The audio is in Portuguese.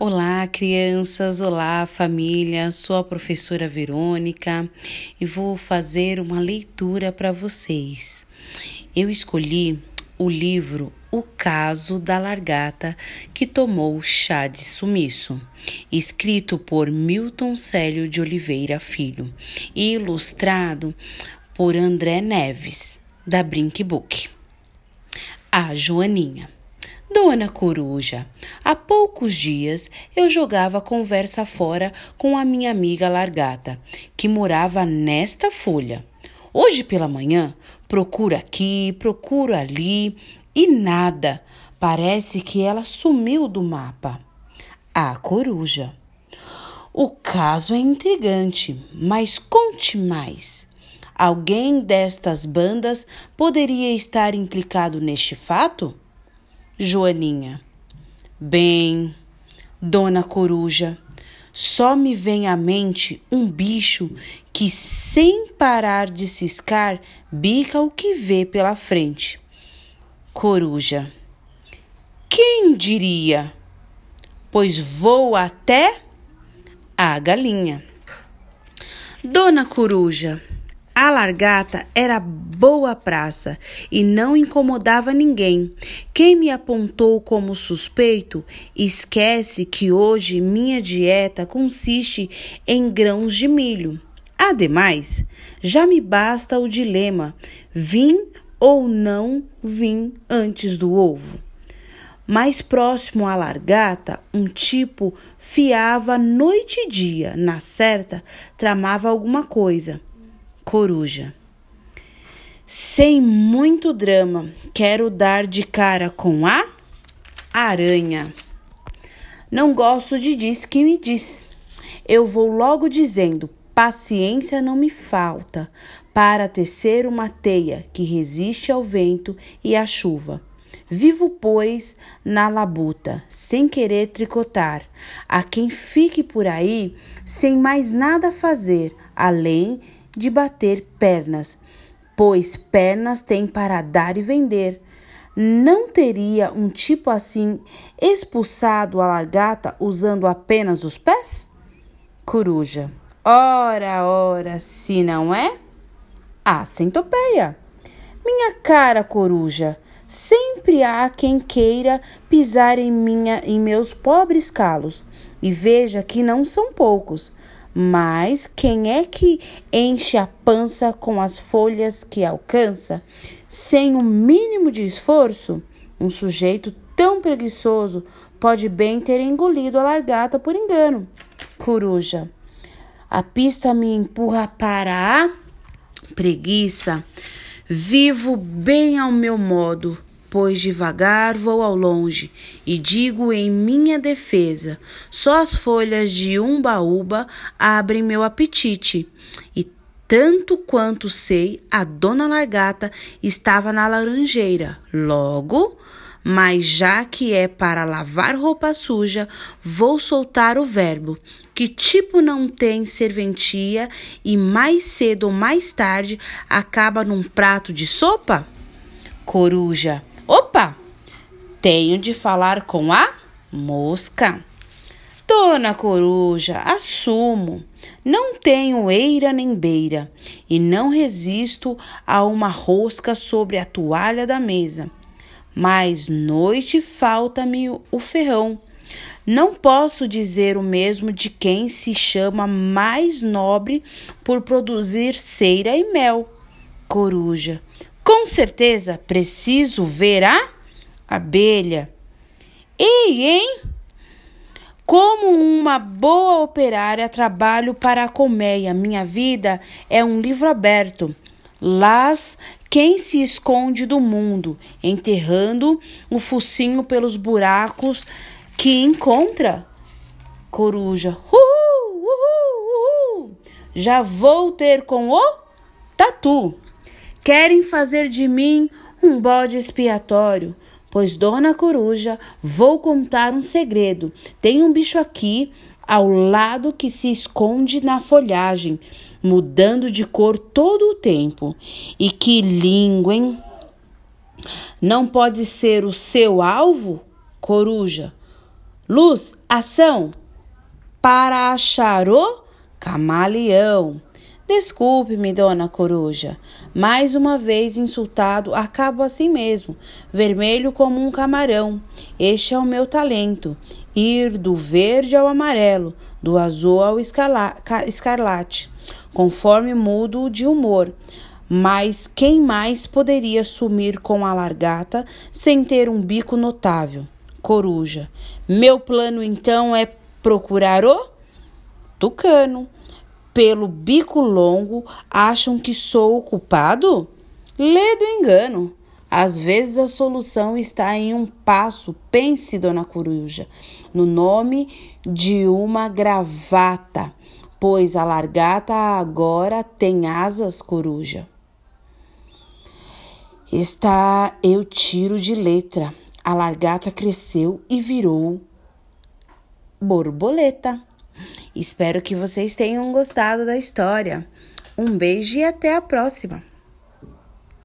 Olá, crianças! Olá, família! Sou a professora Verônica e vou fazer uma leitura para vocês. Eu escolhi o livro O Caso da Largata que tomou chá de sumiço, escrito por Milton Célio de Oliveira Filho e ilustrado por André Neves, da Brink Book. A Joaninha. Dona Coruja, há poucos dias eu jogava conversa fora com a minha amiga Largata, que morava nesta folha. Hoje pela manhã, procuro aqui, procuro ali e nada. Parece que ela sumiu do mapa. A coruja. O caso é intrigante, mas conte mais. Alguém destas bandas poderia estar implicado neste fato? Joaninha. Bem, Dona Coruja, só me vem à mente um bicho que, sem parar de ciscar, bica o que vê pela frente. Coruja. Quem diria? Pois voa até a galinha. Dona Coruja. A largata era boa praça e não incomodava ninguém. Quem me apontou como suspeito esquece que hoje minha dieta consiste em grãos de milho. Ademais, já me basta o dilema: vim ou não vim antes do ovo. Mais próximo à largata, um tipo fiava noite e dia, na certa, tramava alguma coisa coruja. Sem muito drama, quero dar de cara com a aranha. Não gosto de diz que me diz. Eu vou logo dizendo: paciência não me falta para tecer uma teia que resiste ao vento e à chuva. Vivo, pois, na labuta, sem querer tricotar. A quem fique por aí sem mais nada fazer, além de bater pernas, pois pernas tem para dar e vender. Não teria um tipo assim expulsado a largata usando apenas os pés? Coruja. Ora, ora, se não é? A centopeia. Minha cara coruja, sempre há quem queira pisar em minha em meus pobres calos, e veja que não são poucos. Mas quem é que enche a pança com as folhas que alcança, sem o um mínimo de esforço? Um sujeito tão preguiçoso pode bem ter engolido a largata por engano. Coruja. A pista me empurra para a preguiça. Vivo bem ao meu modo pois devagar vou ao longe e digo em minha defesa: só as folhas de umbaúba abrem meu apetite. E tanto quanto sei, a dona Largata estava na laranjeira. Logo, mas já que é para lavar roupa suja, vou soltar o verbo, que tipo não tem serventia e mais cedo ou mais tarde acaba num prato de sopa? Coruja, Opa! Tenho de falar com a mosca. Dona Coruja, assumo, não tenho eira nem beira e não resisto a uma rosca sobre a toalha da mesa. Mas noite falta-me o ferrão. Não posso dizer o mesmo de quem se chama mais nobre por produzir cera e mel. Coruja, com certeza preciso ver a abelha. Ei, hein? Como uma boa operária, trabalho para a colmeia. Minha vida é um livro aberto. Las quem se esconde do mundo, enterrando o focinho pelos buracos que encontra. Coruja, uhul, uhul, uhul. Já vou ter com o tatu. Querem fazer de mim um bode expiatório. Pois, dona coruja, vou contar um segredo. Tem um bicho aqui ao lado que se esconde na folhagem, mudando de cor todo o tempo. E que língua, hein? Não pode ser o seu alvo, coruja? Luz, ação! Para achar o camaleão. Desculpe-me, dona Coruja. Mais uma vez insultado, acabo assim mesmo, vermelho como um camarão. Este é o meu talento: ir do verde ao amarelo, do azul ao escarlate, conforme mudo de humor. Mas quem mais poderia sumir com a largata sem ter um bico notável? Coruja. Meu plano então é procurar o tucano pelo bico longo, acham que sou o culpado? Lê do engano. Às vezes a solução está em um passo. Pense, dona Coruja, no nome de uma gravata, pois a largata agora tem asas, coruja. Está eu tiro de letra. A largata cresceu e virou borboleta. Espero que vocês tenham gostado da história. Um beijo e até a próxima!